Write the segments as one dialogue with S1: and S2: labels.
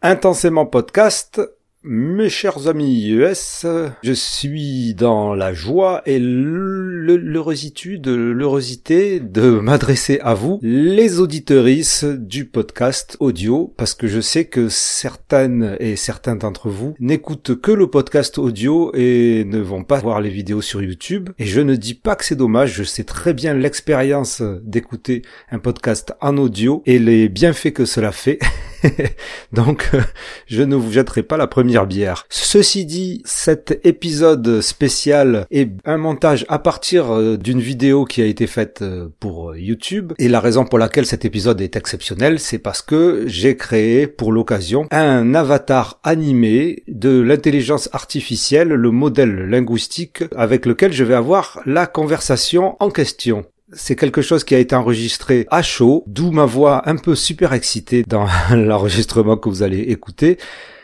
S1: Intensément podcast mes chers amis US, je suis dans la joie et l'heurosité de m'adresser à vous, les auditorices du podcast audio, parce que je sais que certaines et certains d'entre vous n'écoutent que le podcast audio et ne vont pas voir les vidéos sur YouTube. Et je ne dis pas que c'est dommage, je sais très bien l'expérience d'écouter un podcast en audio et les bienfaits que cela fait. Donc, je ne vous jetterai pas la première bière. Ceci dit, cet épisode spécial est un montage à partir euh, d'une vidéo qui a été faite euh, pour euh, YouTube. Et la raison pour laquelle cet épisode est exceptionnel, c'est parce que j'ai créé pour l'occasion un avatar animé de l'intelligence artificielle, le modèle linguistique avec lequel je vais avoir la conversation en question. C'est quelque chose qui a été enregistré à chaud, d'où ma voix un peu super excitée dans l'enregistrement que vous allez écouter.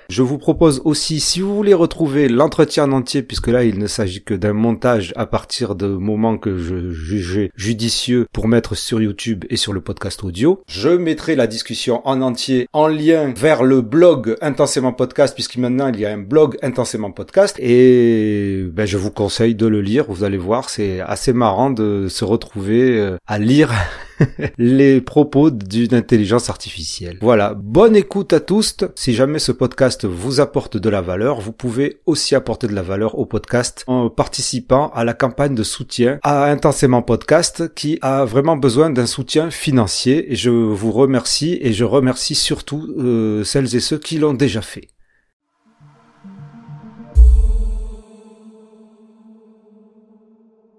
S1: Je vous propose aussi, si vous voulez retrouver l'entretien en entier, puisque là il ne s'agit que d'un montage à partir de moments que je jugeais judicieux pour mettre sur YouTube et sur le podcast audio, je mettrai la discussion en entier en lien vers le blog Intensément Podcast, puisque maintenant il y a un blog Intensément Podcast, et ben, je vous conseille de le lire, vous allez voir, c'est assez marrant de se retrouver euh, à lire les propos d'une intelligence artificielle. Voilà, bonne écoute à tous. Si jamais ce podcast vous apporte de la valeur, vous pouvez aussi apporter de la valeur au podcast en participant à la campagne de soutien à Intensément Podcast qui a vraiment besoin d'un soutien financier. Et je vous remercie et je remercie surtout euh, celles et ceux qui l'ont déjà fait.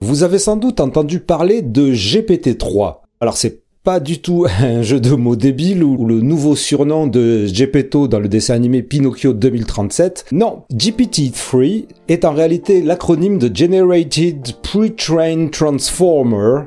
S1: Vous avez sans doute entendu parler de GPT-3. Alors c'est pas du tout un jeu de mots débile ou le nouveau surnom de Gepetto dans le dessin animé Pinocchio 2037. Non, GPT-3 est en réalité l'acronyme de Generated Pre-trained Transformer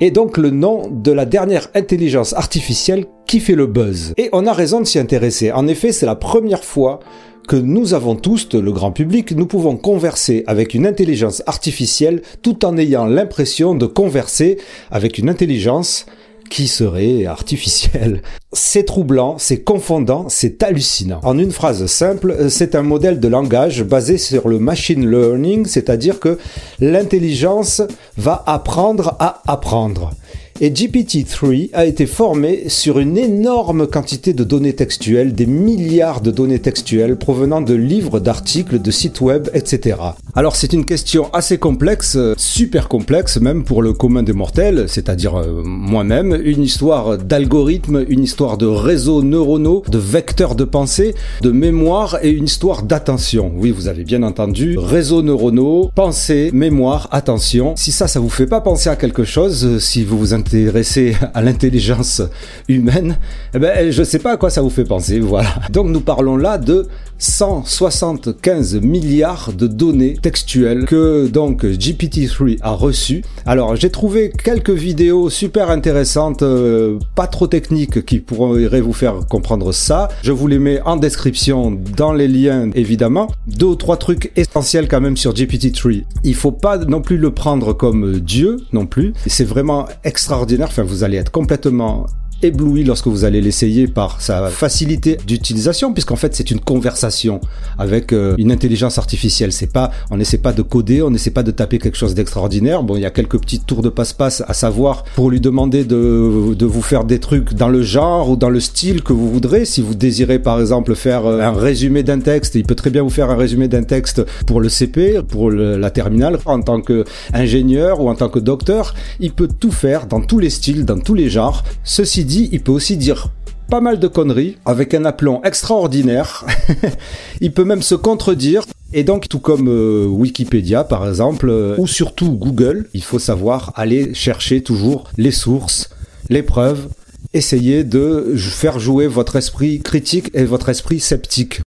S1: et donc le nom de la dernière intelligence artificielle qui fait le buzz. Et on a raison de s'y intéresser. En effet, c'est la première fois que nous avons tous, le grand public, nous pouvons converser avec une intelligence artificielle tout en ayant l'impression de converser avec une intelligence qui serait artificielle. C'est troublant, c'est confondant, c'est hallucinant. En une phrase simple, c'est un modèle de langage basé sur le machine learning, c'est-à-dire que l'intelligence va apprendre à apprendre. Et GPT-3 a été formé sur une énorme quantité de données textuelles, des milliards de données textuelles provenant de livres, d'articles, de sites web, etc. Alors c'est une question assez complexe, super complexe même pour le commun des mortels, c'est-à-dire euh, moi-même, une histoire d'algorithmes, une histoire de réseaux neuronaux, de vecteurs de pensée, de mémoire et une histoire d'attention. Oui, vous avez bien entendu, réseaux neuronaux, pensée, mémoire, attention. Si ça, ça vous fait pas penser à quelque chose, si vous vous intéressé à l'intelligence humaine, eh ben, je sais pas à quoi ça vous fait penser, voilà. Donc nous parlons là de 175 milliards de données textuelles que donc GPT-3 a reçues. Alors j'ai trouvé quelques vidéos super intéressantes, euh, pas trop techniques, qui pourraient vous faire comprendre ça. Je vous les mets en description dans les liens évidemment. Deux ou trois trucs essentiels quand même sur GPT-3. Il faut pas non plus le prendre comme Dieu non plus. C'est vraiment extraordinaire. Enfin vous allez être complètement ébloui lorsque vous allez l'essayer par sa facilité d'utilisation, puisqu'en fait c'est une conversation avec euh, une intelligence artificielle. C'est pas, on n'essaie pas de coder, on n'essaie pas de taper quelque chose d'extraordinaire. Bon, il y a quelques petits tours de passe-passe à savoir pour lui demander de, de vous faire des trucs dans le genre ou dans le style que vous voudrez. Si vous désirez par exemple faire euh, un résumé d'un texte, il peut très bien vous faire un résumé d'un texte pour le CP, pour la terminale, en tant qu'ingénieur ou en tant que docteur. Il peut tout faire dans tous les styles, dans tous les genres. Ceci dit, il peut aussi dire pas mal de conneries avec un aplomb extraordinaire. il peut même se contredire. Et donc, tout comme euh, Wikipédia, par exemple, euh, ou surtout Google, il faut savoir aller chercher toujours les sources, les preuves, essayer de faire jouer votre esprit critique et votre esprit sceptique.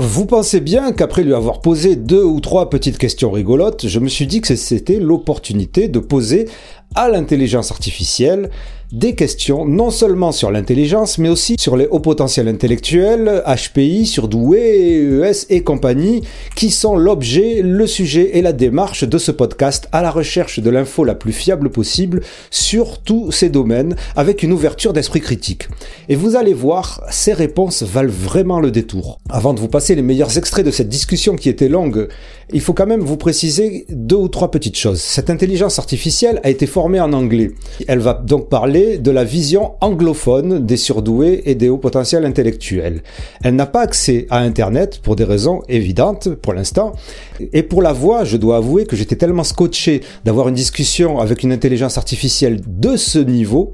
S1: Vous pensez bien qu'après lui avoir posé deux ou trois petites questions rigolotes, je me suis dit que c'était l'opportunité de poser à l'intelligence artificielle des questions non seulement sur l'intelligence, mais aussi sur les hauts potentiels intellectuels, HPI, surdoués, ES et compagnie, qui sont l'objet, le sujet et la démarche de ce podcast à la recherche de l'info la plus fiable possible sur tous ces domaines, avec une ouverture d'esprit critique. Et vous allez voir, ces réponses valent vraiment le détour. Avant de vous passer les meilleurs extraits de cette discussion qui était longue, il faut quand même vous préciser deux ou trois petites choses. Cette intelligence artificielle a été formée en anglais. Elle va donc parler de la vision anglophone des surdoués et des hauts potentiels intellectuels. Elle n'a pas accès à Internet pour des raisons évidentes pour l'instant. Et pour la voix, je dois avouer que j'étais tellement scotché d'avoir une discussion avec une intelligence artificielle de ce niveau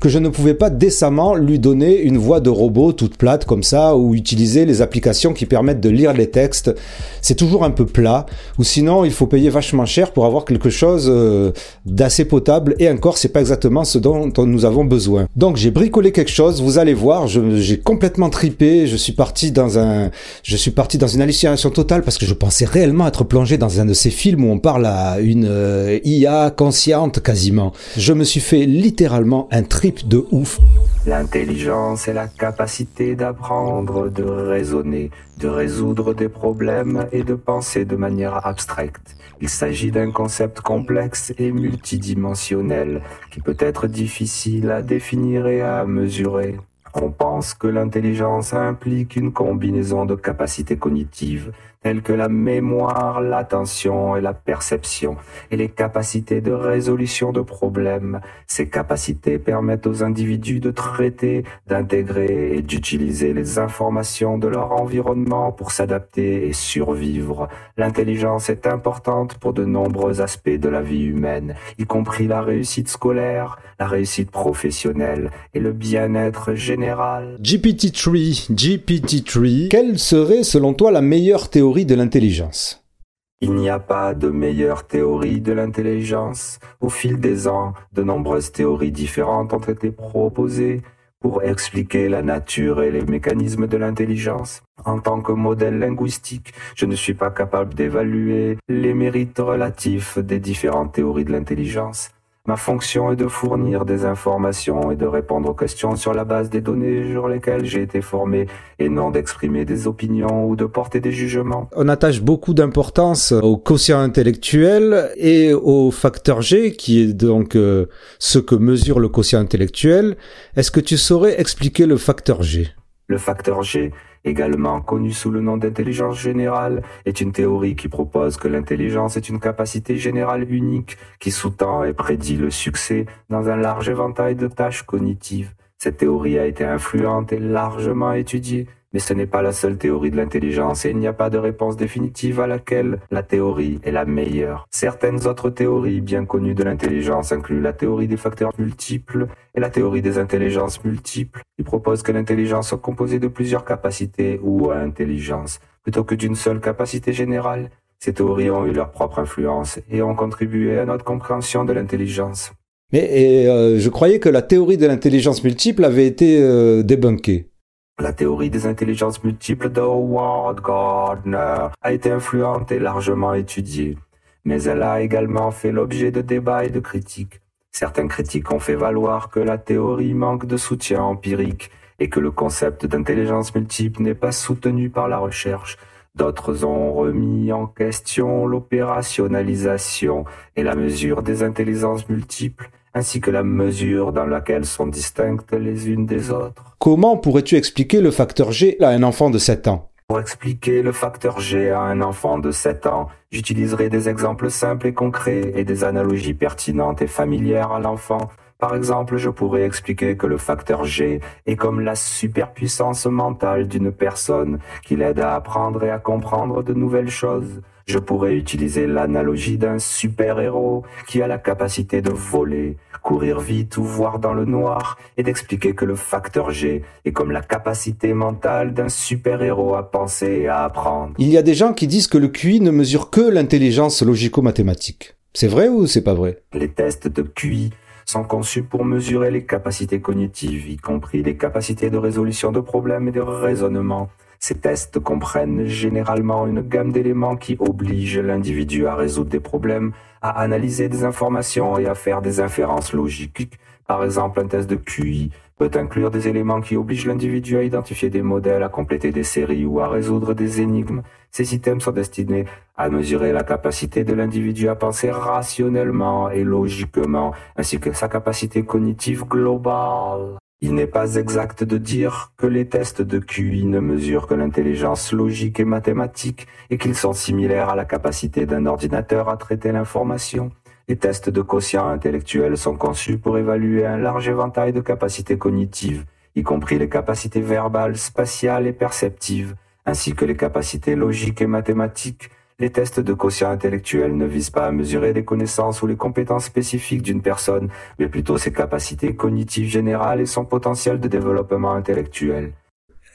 S1: que je ne pouvais pas décemment lui donner une voix de robot toute plate comme ça ou utiliser les applications qui permettent de lire les textes. C'est toujours un peu plat ou sinon il faut payer vachement cher pour avoir quelque chose euh, d'assez potable et encore c'est pas exactement ce dont, nous avons besoin. Donc j'ai bricolé quelque chose, vous allez voir, j'ai complètement tripé, je suis parti dans je suis parti dans une hallucination totale parce que je pensais réellement être plongé dans un de ces films où on parle à une euh, IA consciente quasiment. Je me suis fait littéralement un trip de ouf.
S2: L'intelligence est la capacité d'apprendre, de raisonner, de résoudre des problèmes et de penser de manière abstraite. Il s'agit d'un concept complexe et multidimensionnel qui peut être difficile à définir et à mesurer. On pense que l'intelligence implique une combinaison de capacités cognitives telles que la mémoire, l'attention et la perception, et les capacités de résolution de problèmes. Ces capacités permettent aux individus de traiter, d'intégrer et d'utiliser les informations de leur environnement pour s'adapter et survivre. L'intelligence est importante pour de nombreux aspects de la vie humaine, y compris la réussite scolaire, la réussite professionnelle et le bien-être général.
S1: GPT-3, GPT-3, quelle serait selon toi la meilleure théorie de l'intelligence?
S2: Il n'y a pas de meilleure théorie de l'intelligence. Au fil des ans, de nombreuses théories différentes ont été proposées pour expliquer la nature et les mécanismes de l'intelligence. En tant que modèle linguistique, je ne suis pas capable d'évaluer les mérites relatifs des différentes théories de l'intelligence. Ma fonction est de fournir des informations et de répondre aux questions sur la base des données sur lesquelles j'ai été formé et non d'exprimer des opinions ou de porter des jugements.
S1: On attache beaucoup d'importance au quotient intellectuel et au facteur G qui est donc euh, ce que mesure le quotient intellectuel. Est-ce que tu saurais expliquer le facteur G?
S2: Le facteur G également connu sous le nom d'intelligence générale, est une théorie qui propose que l'intelligence est une capacité générale unique qui sous-tend et prédit le succès dans un large éventail de tâches cognitives. Cette théorie a été influente et largement étudiée mais ce n'est pas la seule théorie de l'intelligence et il n'y a pas de réponse définitive à laquelle la théorie est la meilleure. Certaines autres théories bien connues de l'intelligence incluent la théorie des facteurs multiples et la théorie des intelligences multiples, qui propose que l'intelligence soit composée de plusieurs capacités ou intelligences, plutôt que d'une seule capacité générale. Ces théories ont eu leur propre influence et ont contribué à notre compréhension de l'intelligence.
S1: Mais euh, je croyais que la théorie de l'intelligence multiple avait été euh, débunkée.
S2: La théorie des intelligences multiples de Howard Gardner a été influente et largement étudiée, mais elle a également fait l'objet de débats et de critiques. Certains critiques ont fait valoir que la théorie manque de soutien empirique et que le concept d'intelligence multiple n'est pas soutenu par la recherche. D'autres ont remis en question l'opérationnalisation et la mesure des intelligences multiples ainsi que la mesure dans laquelle sont distinctes les unes des autres.
S1: Comment pourrais-tu expliquer le facteur G à un enfant de 7 ans?
S2: Pour expliquer le facteur G à un enfant de 7 ans, j'utiliserai des exemples simples et concrets et des analogies pertinentes et familières à l'enfant. Par exemple, je pourrais expliquer que le facteur G est comme la superpuissance mentale d'une personne qui l'aide à apprendre et à comprendre de nouvelles choses. Je pourrais utiliser l'analogie d'un super-héros qui a la capacité de voler, courir vite ou voir dans le noir et d'expliquer que le facteur G est comme la capacité mentale d'un super-héros à penser et à apprendre.
S1: Il y a des gens qui disent que le QI ne mesure que l'intelligence logico-mathématique. C'est vrai ou c'est pas vrai?
S2: Les tests de QI sont conçus pour mesurer les capacités cognitives, y compris les capacités de résolution de problèmes et de raisonnement. Ces tests comprennent généralement une gamme d'éléments qui obligent l'individu à résoudre des problèmes, à analyser des informations et à faire des inférences logiques, Par exemple, un test de QI peut inclure des éléments qui obligent l'individu à identifier des modèles, à compléter des séries ou à résoudre des énigmes. Ces items sont destinés à mesurer la capacité de l'individu à penser rationnellement et logiquement, ainsi que sa capacité cognitive globale. Il n'est pas exact de dire que les tests de QI ne mesurent que l'intelligence logique et mathématique et qu'ils sont similaires à la capacité d'un ordinateur à traiter l'information. Les tests de quotient intellectuel sont conçus pour évaluer un large éventail de capacités cognitives, y compris les capacités verbales, spatiales et perceptives, ainsi que les capacités logiques et mathématiques. Les tests de quotient intellectuel ne visent pas à mesurer les connaissances ou les compétences spécifiques d'une personne, mais plutôt ses capacités cognitives générales et son potentiel de développement intellectuel.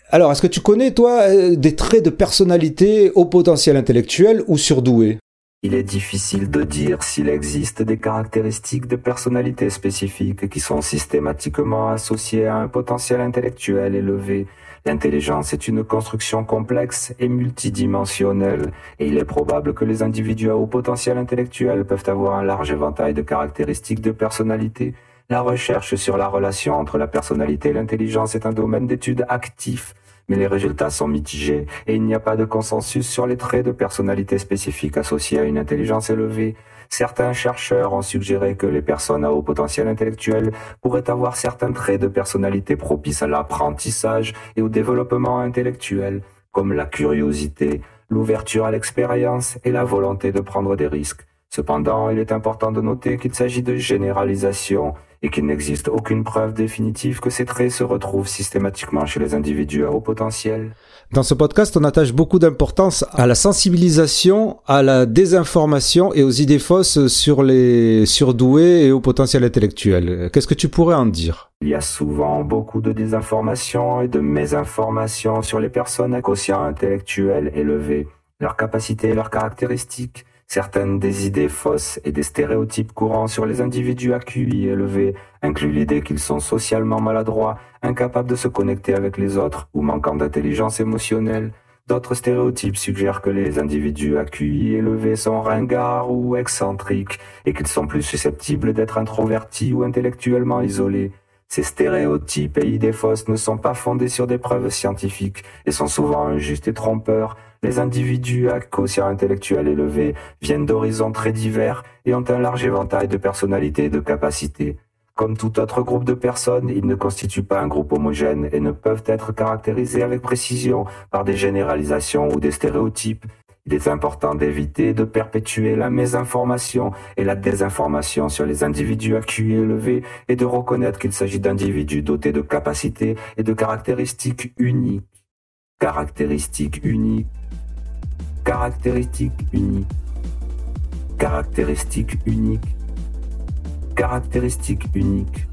S1: Alors, est-ce que tu connais, toi, euh, des traits de personnalité au potentiel intellectuel ou surdoué
S2: il est difficile de dire s'il existe des caractéristiques de personnalité spécifiques qui sont systématiquement associées à un potentiel intellectuel élevé. L'intelligence est une construction complexe et multidimensionnelle, et il est probable que les individus à haut potentiel intellectuel peuvent avoir un large éventail de caractéristiques de personnalité. La recherche sur la relation entre la personnalité et l'intelligence est un domaine d'étude actif mais les résultats sont mitigés et il n'y a pas de consensus sur les traits de personnalité spécifiques associés à une intelligence élevée. Certains chercheurs ont suggéré que les personnes à haut potentiel intellectuel pourraient avoir certains traits de personnalité propices à l'apprentissage et au développement intellectuel, comme la curiosité, l'ouverture à l'expérience et la volonté de prendre des risques. Cependant, il est important de noter qu'il s'agit de généralisation et qu'il n'existe aucune preuve définitive que ces traits se retrouvent systématiquement chez les individus à haut potentiel.
S1: Dans ce podcast, on attache beaucoup d'importance à la sensibilisation, à la désinformation et aux idées fausses sur les surdoués et au potentiel intellectuel. Qu'est-ce que tu pourrais en dire?
S2: Il y a souvent beaucoup de désinformation et de mésinformation sur les personnes à quotient intellectuel élevé, leurs capacités et leurs caractéristiques Certaines des idées fausses et des stéréotypes courants sur les individus à QI élevés incluent l'idée qu'ils sont socialement maladroits, incapables de se connecter avec les autres ou manquant d'intelligence émotionnelle. D'autres stéréotypes suggèrent que les individus à QI élevés sont ringards ou excentriques et qu'ils sont plus susceptibles d'être introvertis ou intellectuellement isolés. Ces stéréotypes et idées fausses ne sont pas fondés sur des preuves scientifiques et sont souvent injustes et trompeurs les individus à quotient intellectuel élevé viennent d'horizons très divers et ont un large éventail de personnalités et de capacités. Comme tout autre groupe de personnes, ils ne constituent pas un groupe homogène et ne peuvent être caractérisés avec précision par des généralisations ou des stéréotypes. Il est important d'éviter de perpétuer la mésinformation et la désinformation sur les individus à QI élevé et de reconnaître qu'il s'agit d'individus dotés de capacités et de caractéristiques uniques. Caractéristiques uniques Caractéristique unique. Caractéristique unique. Caractéristique unique.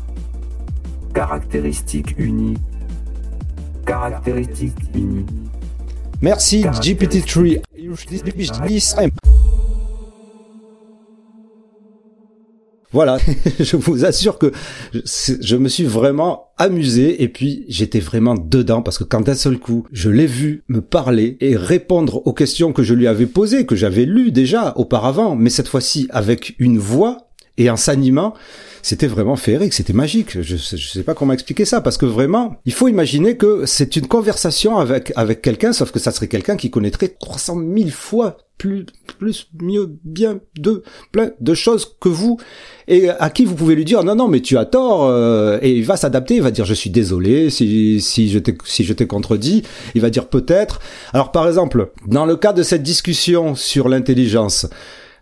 S2: Caractéristique unique. Caractéristique unique.
S1: Merci GPT-3. Voilà, je vous assure que je, me suis vraiment amusé et puis j'étais vraiment dedans parce que quand d'un seul coup je l'ai vu me parler et répondre aux questions que je lui avais posées, que j'avais lues déjà auparavant, mais cette fois-ci avec une voix et en s'animant, c'était vraiment féerique, c'était magique. Je, je sais pas comment expliquer ça parce que vraiment, il faut imaginer que c'est une conversation avec avec quelqu'un, sauf que ça serait quelqu'un qui connaîtrait 300 000 fois plus, plus, mieux, bien, de, plein de choses que vous, et à qui vous pouvez lui dire non, non, mais tu as tort, euh, et il va s'adapter, il va dire je suis désolé si, si je t'ai, si je t'ai contredit, il va dire peut-être. Alors par exemple, dans le cas de cette discussion sur l'intelligence,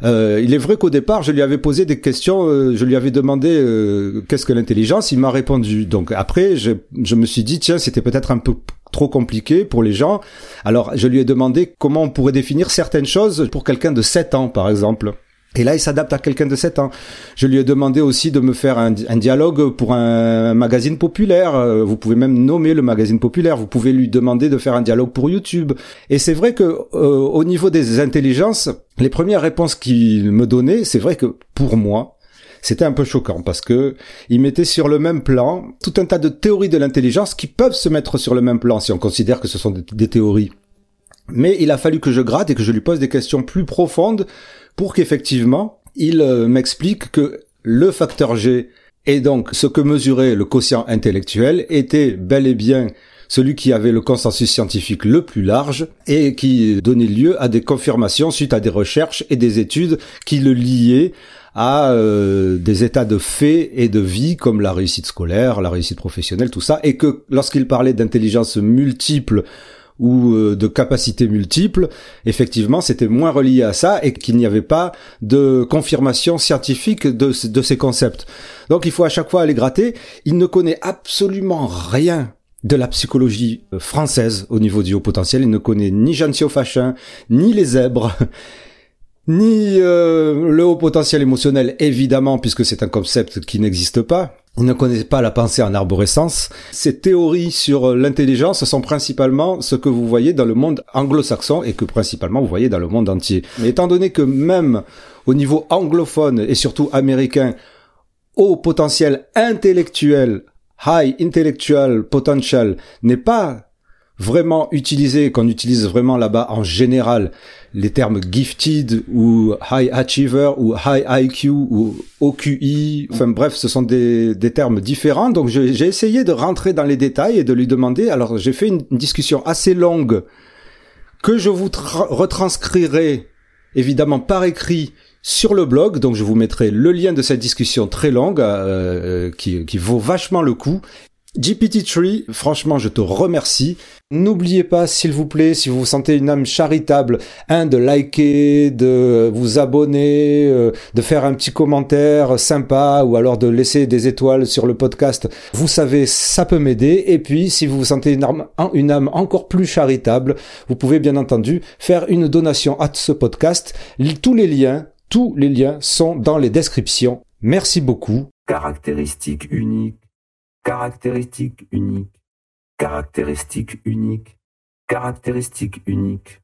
S1: euh, il est vrai qu'au départ, je lui avais posé des questions, euh, je lui avais demandé euh, qu'est-ce que l'intelligence, il m'a répondu. Donc après, je, je me suis dit, tiens, c'était peut-être un peu trop compliqué pour les gens. Alors je lui ai demandé comment on pourrait définir certaines choses pour quelqu'un de 7 ans, par exemple. Et là, il s'adapte à quelqu'un de 7 ans. Je lui ai demandé aussi de me faire un, dialogue pour un magazine populaire. Euh, vous pouvez même nommer le magazine populaire. Vous pouvez lui demander de faire un dialogue pour YouTube. Et c'est vrai que euh, au niveau des intelligences, les premières réponses qu'il me donnait, c'est vrai que pour moi, c'était un peu choquant parce que il mettait sur le même plan tout un tas de théories de l'intelligence qui peuvent se mettre sur le même plan si on considère que ce sont des théories. Mais il a fallu que je gratte et que je lui pose des questions plus profondes pour qu'effectivement, il euh, m'explique que le facteur G Et donc, ce que mesurait le quotient intellectuel était bel et bien celui qui avait le consensus scientifique le plus large et qui donnait lieu à des confirmations suite à des recherches et des études qui le liaient à euh, des états de fait et de vie comme la réussite scolaire, la réussite professionnelle, tout ça, et que lorsqu'il parlait d'intelligence multiple ou euh, de capacités multiples, effectivement, c'était moins relié à ça et qu'il n'y avait pas de confirmation scientifique de, ces concepts. Donc il faut à chaque fois aller gratter. Il ne connaît absolument rien de la psychologie française au niveau du haut potentiel. Il ne connaît ni Jeanne Fachin, ni les zèbres, ni euh, le haut potentiel émotionnel, évidemment, puisque c'est un concept qui n'existe pas. Ne connaît pas la pensée en arborescence. Ces théories sur l'intelligence sont principalement ce que vous voyez dans le monde anglo-saxon et que principalement vous voyez dans le monde entier. Mais étant donné que même au niveau anglophone et surtout américain, haut potentiel intellectuel high intellectual potential n'est pas vraiment utilisé, qu'on utilise vraiment là-bas en général, les termes gifted ou high achiever ou high IQ ou OQI, enfin bref, ce sont des, des termes différents. Donc j'ai essayé de rentrer dans les détails et de lui demander. Alors j'ai fait une, discussion assez longue que je vous retranscrirai évidemment par écrit sur le blog. Donc je vous mettrai le lien de cette discussion très longue euh, euh, qui, qui vaut vachement le coup. GPT-3, franchement, je te remercie. N'oubliez pas, s'il vous plaît, si vous sentez une âme charitable, un, de liker, de vous abonner, euh, de faire un petit commentaire sympa ou alors de laisser des étoiles sur le podcast. Vous savez, ça peut m'aider. Et puis, si vous vous sentez une âme, une âme encore plus charitable, vous pouvez bien entendu faire une donation à ce podcast. Tous les liens tous les liens sont dans les descriptions. Merci beaucoup.
S2: Caractéristique unique. Caractéristique unique. Caractéristique unique. Caractéristique unique.